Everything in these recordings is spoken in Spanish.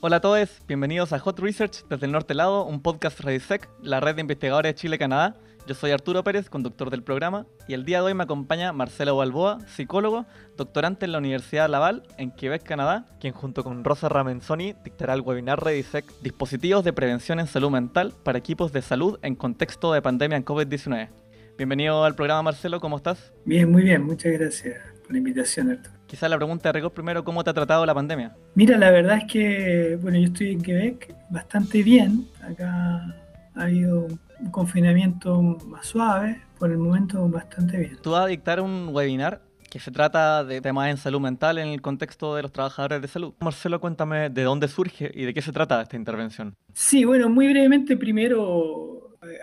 Hola a todos, bienvenidos a Hot Research desde el Norte Lado, un podcast Redisec, la red de investigadores de Chile-Canadá. Yo soy Arturo Pérez, conductor del programa, y el día de hoy me acompaña Marcelo Balboa, psicólogo, doctorante en la Universidad Laval, en Quebec, Canadá, quien junto con Rosa Ramenzoni dictará el webinar Redisec Dispositivos de Prevención en Salud Mental para equipos de salud en contexto de pandemia en COVID-19. Bienvenido al programa, Marcelo, ¿cómo estás? Bien, muy bien, muchas gracias por la invitación, Arturo. Quizá la pregunta de rigor primero, ¿cómo te ha tratado la pandemia? Mira, la verdad es que, bueno, yo estoy en Quebec bastante bien. Acá ha habido un confinamiento más suave, por el momento bastante bien. Tú vas a dictar un webinar que se trata de temas en salud mental en el contexto de los trabajadores de salud. Marcelo, cuéntame de dónde surge y de qué se trata esta intervención. Sí, bueno, muy brevemente, primero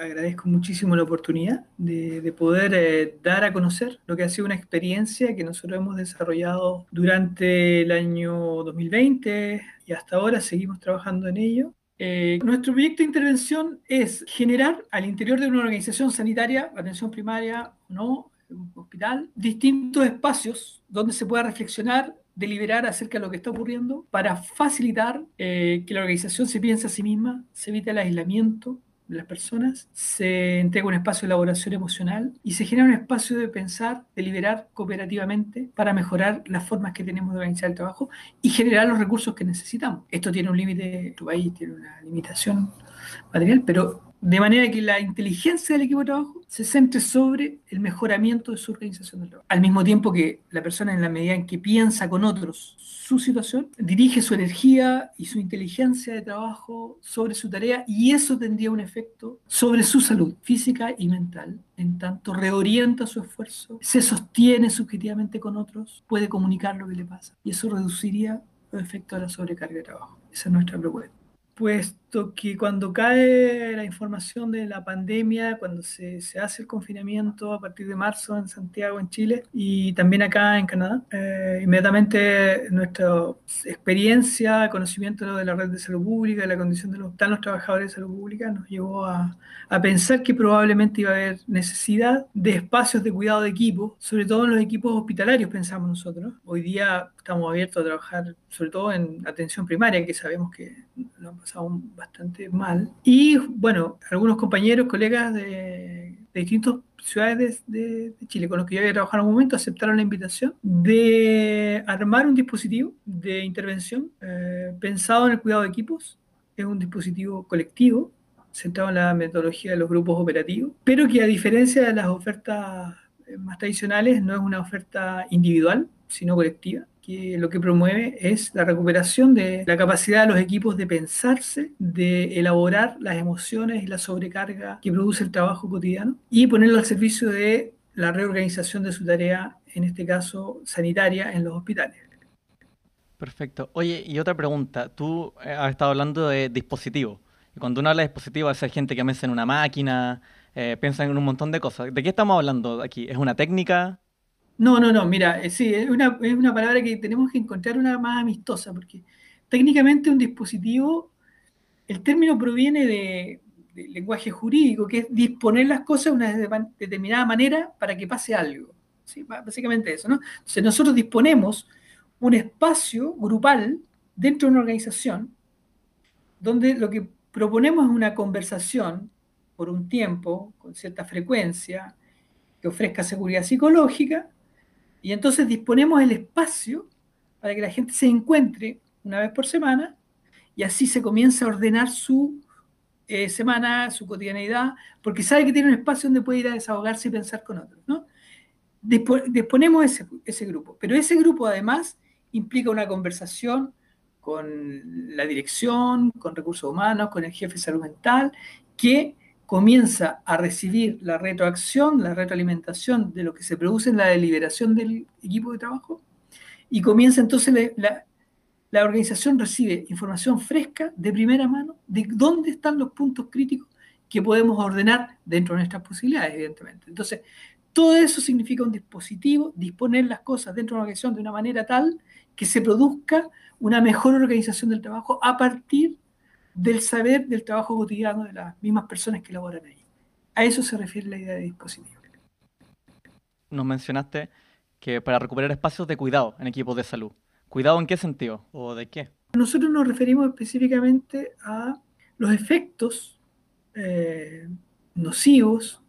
agradezco muchísimo la oportunidad de, poder eh, dar a conocer lo que ha sido una experiencia que nosotros hemos desarrollado durante el año 2020 y hasta ahora seguimos trabajando en ello. Eh, nuestro proyecto de intervención es generar al interior de una organización sanitaria, atención primaria o no, un hospital, distintos espacios donde se pueda reflexionar deliberar acerca de lo que está ocurriendo para facilitar eh, que la organización se piense a sí misma, se evite el aislamiento, las personas, se entrega un espacio de elaboración emocional y se genera un espacio de pensar, de liberar cooperativamente para mejorar las formas que tenemos de organizar el trabajo y generar los recursos que necesitamos. Esto tiene un límite, tu país tiene una limitación material, pero de manera que la inteligencia del equipo de trabajo se centre sobre el mejoramiento de su organización del trabajo. Al mismo tiempo que la persona, en la medida en que piensa con otros su situación, dirige su energía y su inteligencia de trabajo sobre su tarea y eso tendría un efecto sobre su salud física y mental. En tanto, reorienta su esfuerzo, se sostiene subjetivamente con otros, puede comunicar lo que le pasa y eso reduciría los efectos de la sobrecarga de trabajo. Esa es nuestra propuesta puesto que cuando cae la información de la pandemia, cuando se, se, hace el confinamiento a partir de marzo en Santiago, en Chile, y también acá en Canadá, eh, inmediatamente nuestra experiencia, conocimiento de la red de salud pública, de la condición de los, los trabajadores de salud pública, nos llevó a, a, pensar que probablemente iba a haber necesidad de espacios de cuidado de equipo, sobre todo en los equipos hospitalarios, pensamos nosotros. Hoy día estamos abiertos a trabajar sobre todo en atención primaria, que sabemos que lo han pasado bastante mal. Y bueno, algunos compañeros, colegas de, distintas ciudades de, Chile con los que yo había trabajado en un momento aceptaron la invitación de armar un dispositivo de intervención eh, pensado en el cuidado de equipos. Es un dispositivo colectivo centrado en la metodología de los grupos operativos, pero que a diferencia de las ofertas más tradicionales no es una oferta individual, sino colectiva que lo que promueve es la recuperación de la capacidad de los equipos de pensarse, de elaborar las emociones y la sobrecarga que produce el trabajo cotidiano y ponerlo al servicio de la reorganización de su tarea, en este caso sanitaria, en los hospitales. Perfecto. Oye, y otra pregunta. Tú eh, has estado hablando de dispositivos. Y cuando uno habla de dispositivos, hay gente que piensa en una máquina, eh, piensa en un montón de cosas. ¿De qué estamos hablando aquí? ¿Es una técnica? No, no, no, mira, eh, sí, es una, palabra que tenemos que encontrar una más amistosa, porque técnicamente un dispositivo, el término proviene de, del lenguaje jurídico, que es disponer las cosas de una determinada manera para que pase algo. Básicamente eso, ¿no? Entonces nosotros disponemos un espacio grupal dentro de una organización donde lo que proponemos es una conversación por un tiempo, con cierta frecuencia, que ofrezca seguridad psicológica, y entonces disponemos el espacio para que la gente se encuentre una vez por semana y así se comienza a ordenar su eh, semana, su cotidianidad, porque sabe que tiene un espacio donde puede ir a desahogarse y pensar con otros. ¿no? disponemos ese, ese grupo, pero ese grupo además implica una conversación con la dirección, con recursos humanos, con el jefe de salud mental, que comienza a recibir la retroacción, la retroalimentación de lo que se produce en la deliberación del equipo de trabajo y comienza entonces la, organización recibe información fresca de primera mano de dónde están los puntos críticos que podemos ordenar dentro de nuestras posibilidades, evidentemente. Entonces, todo eso significa un dispositivo, disponer las cosas dentro de una organización de una manera tal que se produzca una mejor organización del trabajo a partir del saber del trabajo cotidiano de las mismas personas que laboran ahí. A eso se refiere la idea de dispositivo. Nos mencionaste que para recuperar espacios de cuidado en equipos de salud. ¿Cuidado en qué sentido o de qué? Nosotros nos referimos específicamente a los efectos eh, nocivos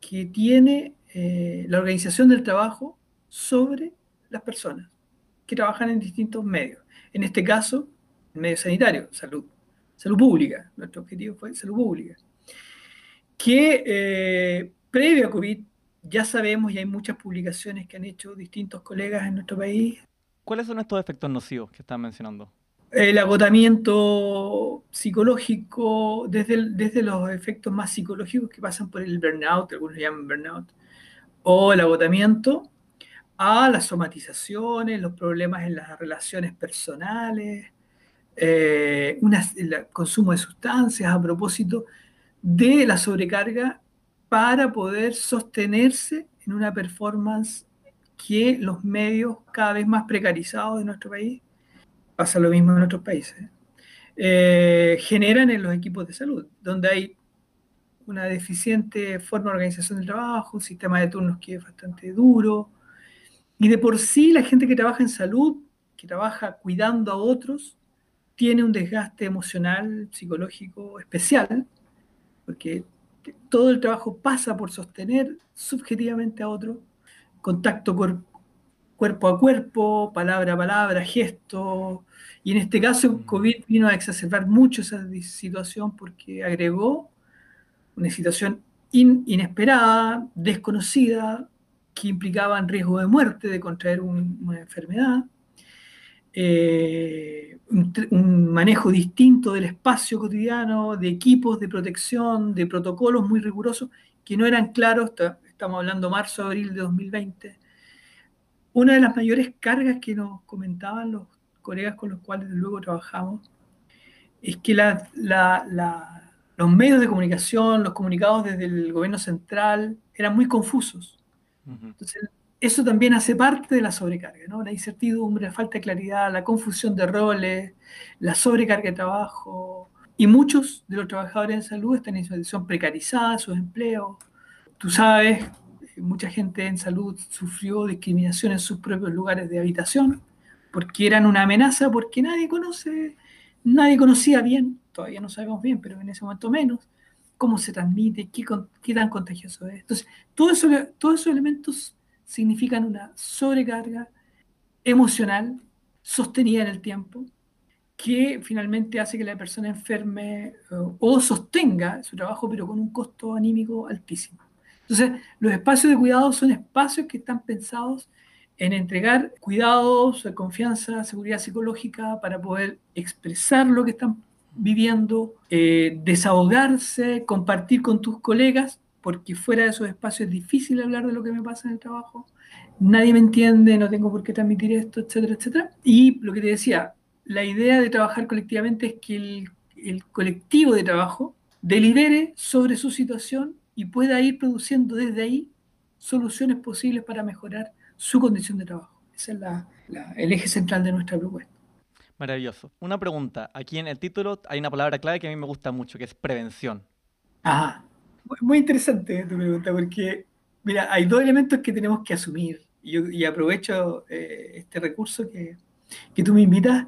que tiene eh, la organización del trabajo sobre las personas que trabajan en distintos medios. En este caso, medio sanitario, salud, salud pública. Nuestro objetivo fue salud pública. Que eh, previo a COVID ya sabemos y hay muchas publicaciones que han hecho distintos colegas en nuestro país. ¿Cuáles son estos efectos nocivos que están mencionando? El agotamiento psicológico, desde, desde los efectos más psicológicos que pasan por el burnout, algunos llaman burnout, o el agotamiento, a las somatizaciones, los problemas en las relaciones personales, eh, el consumo de sustancias a propósito de la sobrecarga para poder sostenerse en una performance que los medios cada vez más precarizados de nuestro país, pasa lo mismo en otros países, eh, generan en los equipos de salud, donde hay una deficiente forma de organización del trabajo, un sistema de turnos que es bastante duro, y de por sí la gente que trabaja en salud, que trabaja cuidando a otros, tiene un desgaste emocional, psicológico especial, porque todo el trabajo pasa por sostener subjetivamente a otro, contacto cuerpo a cuerpo, palabra a palabra, gesto. Y en este caso, mm. COVID vino a exacerbar mucho esa situación porque agregó una situación inesperada, desconocida, que implicaba riesgo de muerte, de contraer una enfermedad. Eh, un, manejo distinto del espacio cotidiano, de equipos de protección, de protocolos muy rigurosos que no eran claros, estamos hablando marzo, abril de 2020. Una de las mayores cargas que nos comentaban los colegas con los cuales luego trabajamos es que los medios de comunicación, los comunicados desde el gobierno central eran muy confusos. Entonces, eso también hace parte de la sobrecarga, ¿no? La incertidumbre, la falta de claridad, la confusión de roles, la sobrecarga de trabajo. Y muchos de los trabajadores en salud están en situación precarizada, sus empleos. Tú sabes, mucha gente en salud sufrió discriminación en sus propios lugares de habitación porque eran una amenaza, porque nadie conoce, nadie conocía bien, todavía no sabemos bien, pero en ese momento menos, cómo se transmite, qué, qué tan contagioso es. Entonces, todos esos elementos significan una sobrecarga emocional sostenida en el tiempo que finalmente hace que la persona enferme o sostenga su trabajo, pero con un costo anímico altísimo. Entonces, los espacios de cuidado son espacios que están pensados en entregar cuidados, confianza, seguridad psicológica para poder expresar lo que están viviendo, eh, desahogarse, compartir con tus colegas, porque fuera de esos espacios es difícil hablar de lo que me pasa en el trabajo, nadie me entiende, no tengo por qué transmitir esto, etcétera, etcétera. Y lo que te decía, la idea de trabajar colectivamente es que el, el colectivo de trabajo delibere sobre su situación y pueda ir produciendo desde ahí soluciones posibles para mejorar su condición de trabajo. Ese es el eje central de nuestra propuesta. Maravilloso. Una pregunta. Aquí en el título hay una palabra clave que a mí me gusta mucho, que es prevención. Ajá. Muy interesante tu pregunta, porque, mira, hay dos elementos que tenemos que asumir. Y, aprovecho eh, este recurso que, que, tú me invitas,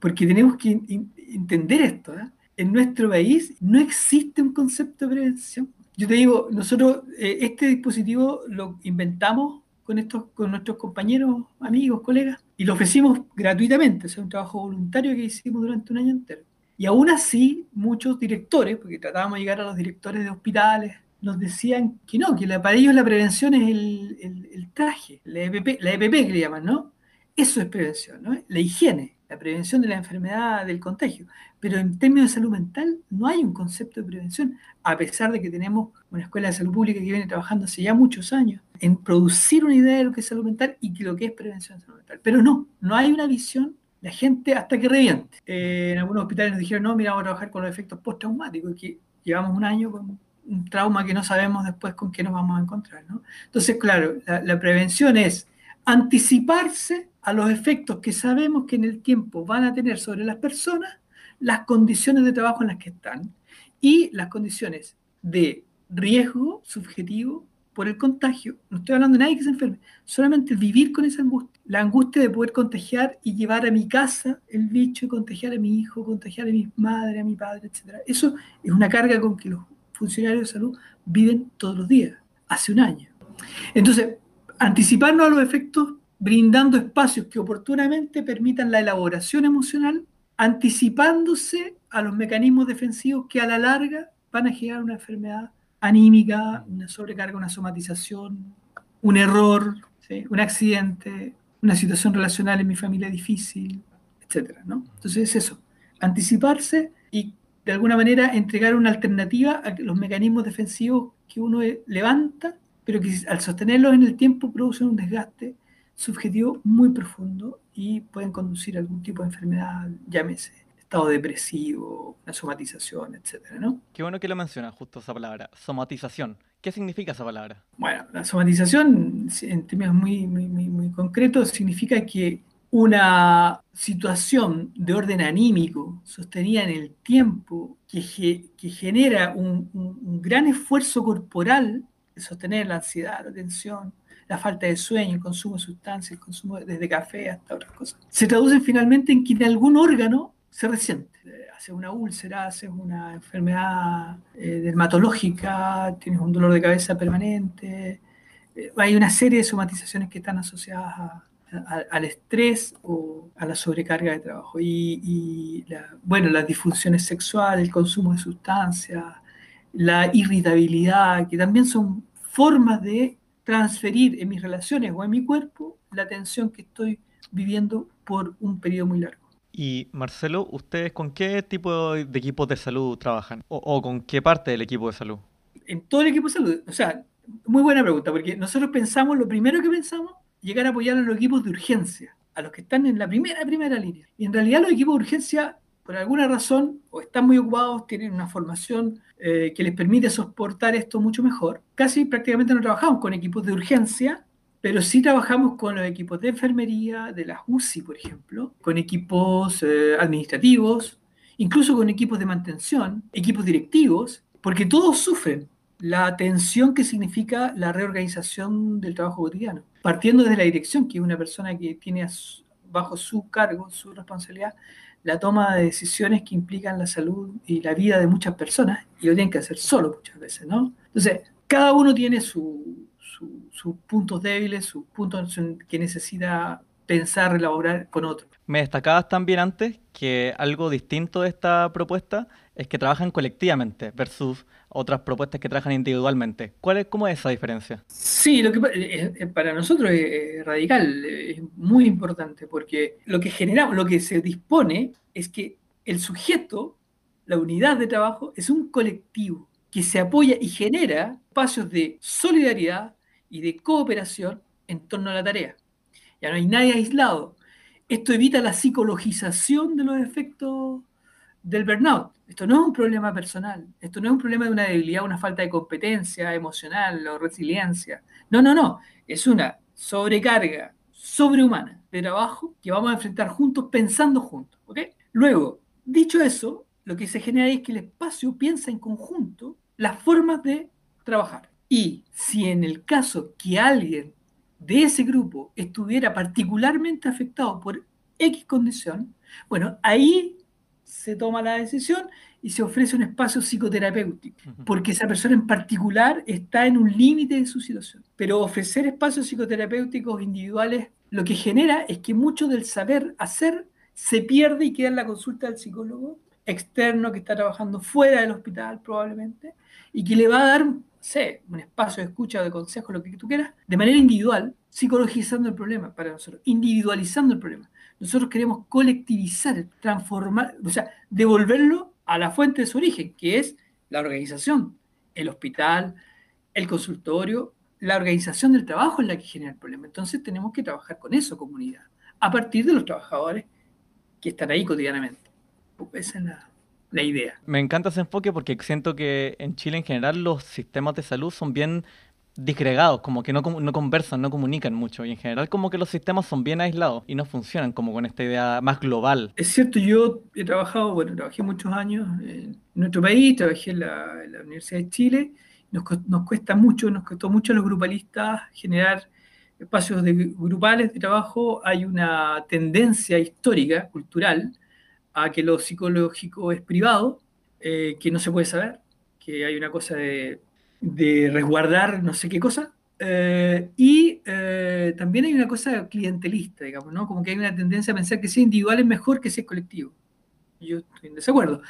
porque tenemos que entender esto. ¿eh? En nuestro país no existe un concepto de prevención. Yo te digo, nosotros eh, este dispositivo lo inventamos con, estos, con nuestros compañeros, amigos, colegas, y lo ofrecimos gratuitamente, es un trabajo voluntario que hicimos durante un año entero. Y aún así, muchos directores, porque tratábamos de llegar a los directores de hospitales, nos decían que no, que para ellos la prevención es el, el, traje, la EPP, la EPP que le llaman, ¿no? Eso es prevención, ¿no? La higiene, la prevención de la enfermedad, del contagio. Pero en términos de salud mental no hay un concepto de prevención, a pesar de que tenemos una escuela de salud pública que viene trabajando hace ya muchos años en producir una idea de lo que es salud mental y que lo que es prevención de salud mental. Pero no, no hay una visión la gente hasta que reviente. Eh, en algunos hospitales nos dijeron, no, mira, vamos a trabajar con los efectos postraumáticos, que llevamos un año con un trauma que no sabemos después con qué nos vamos a encontrar. ¿no? Entonces, claro, la, prevención es anticiparse a los efectos que sabemos que en el tiempo van a tener sobre las personas, las condiciones de trabajo en las que están y las condiciones de riesgo subjetivo por el contagio, no estoy hablando de nadie que se enferme, solamente vivir con esa angustia, la angustia de poder contagiar y llevar a mi casa el bicho, contagiar a mi hijo, contagiar a mi madre, a mi padre, etc. Eso es una carga con que los funcionarios de salud viven todos los días, hace un año. Entonces, anticiparnos a los efectos brindando espacios que oportunamente permitan la elaboración emocional, anticipándose a los mecanismos defensivos que a la larga van a generar una enfermedad anímica, una sobrecarga, una somatización, un error, un accidente, una situación relacional en mi familia difícil, etc. Entonces es eso, anticiparse y de alguna manera entregar una alternativa a los mecanismos defensivos que uno levanta, pero que al sostenerlos en el tiempo producen un desgaste subjetivo muy profundo y pueden conducir a algún tipo de enfermedad, llámese estado depresivo, una somatización, etcétera, ¿no? Qué bueno que lo mencionas, justo esa palabra, somatización. ¿Qué significa esa palabra? Bueno, la somatización, en términos muy, muy, muy, concretos, significa que una situación de orden anímico sostenida en el tiempo que, que genera un, un, gran esfuerzo corporal de sostener la ansiedad, la tensión, la falta de sueño, el consumo de sustancias, el consumo desde café hasta otras cosas, se traducen finalmente en que en algún órgano se resiente. Hace una úlcera, hace una enfermedad eh, dermatológica, tienes un dolor de cabeza permanente. Eh, hay una serie de somatizaciones que están asociadas al estrés o a la sobrecarga de trabajo. Y, bueno, las disfunciones sexuales, el consumo de sustancias, la irritabilidad, que también son formas de transferir en mis relaciones o en mi cuerpo la tensión que estoy viviendo por un periodo muy largo. Y Marcelo, ¿ustedes con qué tipo de equipos de salud trabajan? ¿O, con qué parte del equipo de salud? En todo el equipo de salud. O sea, muy buena pregunta, porque nosotros pensamos, lo primero que pensamos, llegar a apoyar a los equipos de urgencia, a los que están en la primera, primera línea. Y en realidad los equipos de urgencia, por alguna razón, o están muy ocupados, tienen una formación eh, que les permite soportar esto mucho mejor. Casi prácticamente no trabajamos con equipos de urgencia, pero sí trabajamos con los equipos de enfermería, de la UCI, por ejemplo, con equipos eh, administrativos, incluso con equipos de mantención, equipos directivos, porque todos sufren la tensión que significa la reorganización del trabajo cotidiano. Partiendo desde la dirección, que es una persona que tiene bajo su cargo, su responsabilidad, la toma de decisiones que implican la salud y la vida de muchas personas y lo tienen que hacer solo muchas veces, ¿no? Entonces, cada uno tiene sus puntos débiles, sus puntos que necesita pensar, elaborar con otros. Me destacabas también antes que algo distinto de esta propuesta es que trabajan colectivamente versus otras propuestas que trabajan individualmente. ¿Cuál es, ¿Cómo es esa diferencia? Sí, lo que, eh, eh, para nosotros es radical, es muy importante, porque lo que generamos, lo que se dispone es que el sujeto, la unidad de trabajo, es un colectivo que se apoya y genera espacios de solidaridad y de cooperación en torno a la tarea. Ya no hay nadie aislado. Esto evita la psicologización de los efectos del burnout. Esto no es un problema personal, esto no es un problema de una debilidad, una falta de competencia emocional o resiliencia. No, no, no. Es una sobrecarga sobrehumana de trabajo que vamos a enfrentar juntos pensando juntos. Luego, dicho eso, lo que se genera es que el espacio piensa en conjunto las formas de trabajar. Y si en el caso que alguien de ese grupo estuviera particularmente afectado por X condición, bueno, ahí se toma la decisión y se ofrece un espacio psicoterapéutico, porque esa persona en particular está en un límite de su situación. Pero ofrecer espacios psicoterapéuticos individuales lo que genera es que mucho del saber hacer se pierde y queda en la consulta del psicólogo externo que está trabajando fuera del hospital probablemente y que le va a dar, sé, un espacio de escucha, de consejo, lo que tú quieras, de manera individual, psicologizando el problema para nosotros, individualizando el problema. Nosotros queremos colectivizar, transformar, o sea, devolverlo a la fuente de su origen, que es la organización, el hospital, el consultorio, la organización del trabajo es la que genera el problema. Entonces tenemos que trabajar con eso, comunidad, a partir de los trabajadores que están ahí cotidianamente. Esa es la, la idea. Me encanta ese enfoque porque siento que en Chile en general los sistemas de salud son bien disgregados, como que no, no conversan, no comunican mucho. Y en general como que los sistemas son bien aislados y no funcionan como con esta idea más global. Es cierto, yo he trabajado, bueno, trabajé muchos años en nuestro país, trabajé en la, Universidad de Chile nos, nos cuesta mucho, nos costó mucho a los grupalistas generar espacios de, grupales de trabajo. Hay una tendencia histórica, cultural, a que lo psicológico es privado, eh, que no se puede saber, que hay una cosa de, resguardar no sé qué cosa, eh, y eh, también hay una cosa clientelista, digamos, ¿no? Como que hay una tendencia a pensar que ser individual es mejor que ser colectivo. Yo estoy en desacuerdo.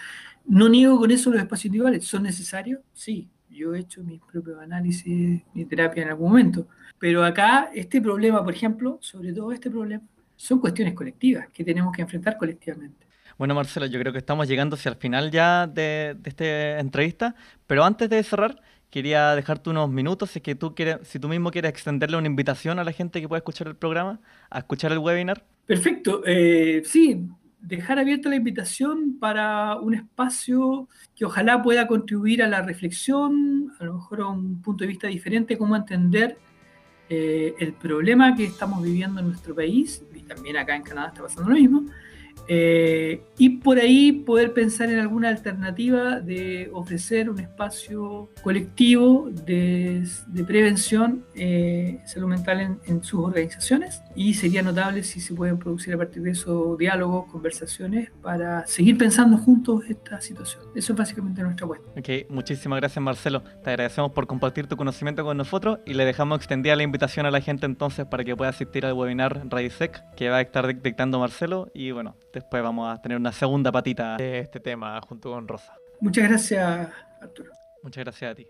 No niego con eso los espacios individuales. ¿Son necesarios? Sí. Yo he hecho mis propios análisis, mi terapia en algún momento. Pero acá, este problema, por ejemplo, sobre todo este problema, son cuestiones colectivas que tenemos que enfrentar colectivamente. Bueno, Marcelo, yo creo que estamos llegando hacia el final ya de, de esta entrevista, pero antes de cerrar, quería dejarte unos minutos si, que tú quieres, si tú mismo quieres extenderle una invitación a la gente que pueda escuchar el programa, a escuchar el webinar. Perfecto. Eh, sí, dejar abierta la invitación para un espacio que ojalá pueda contribuir a la reflexión, a lo mejor a un punto de vista diferente, cómo entender eh, el problema que estamos viviendo en nuestro país, y también acá en Canadá está pasando lo mismo, eh, y por ahí poder pensar en alguna alternativa de ofrecer un espacio colectivo de, prevención eh, salud mental en, sus organizaciones y sería notable si se pueden producir a partir de eso diálogos, conversaciones para seguir pensando juntos esta situación. Eso es básicamente nuestra apuesta. Ok, muchísimas gracias Marcelo. Te agradecemos por compartir tu conocimiento con nosotros y le dejamos extendida la invitación a la gente entonces para que pueda asistir al webinar RAISEC que va a estar dictando Marcelo y bueno, después vamos a tener una segunda patita de este tema junto con Rosa. Muchas gracias, Arturo. Muchas gracias a ti.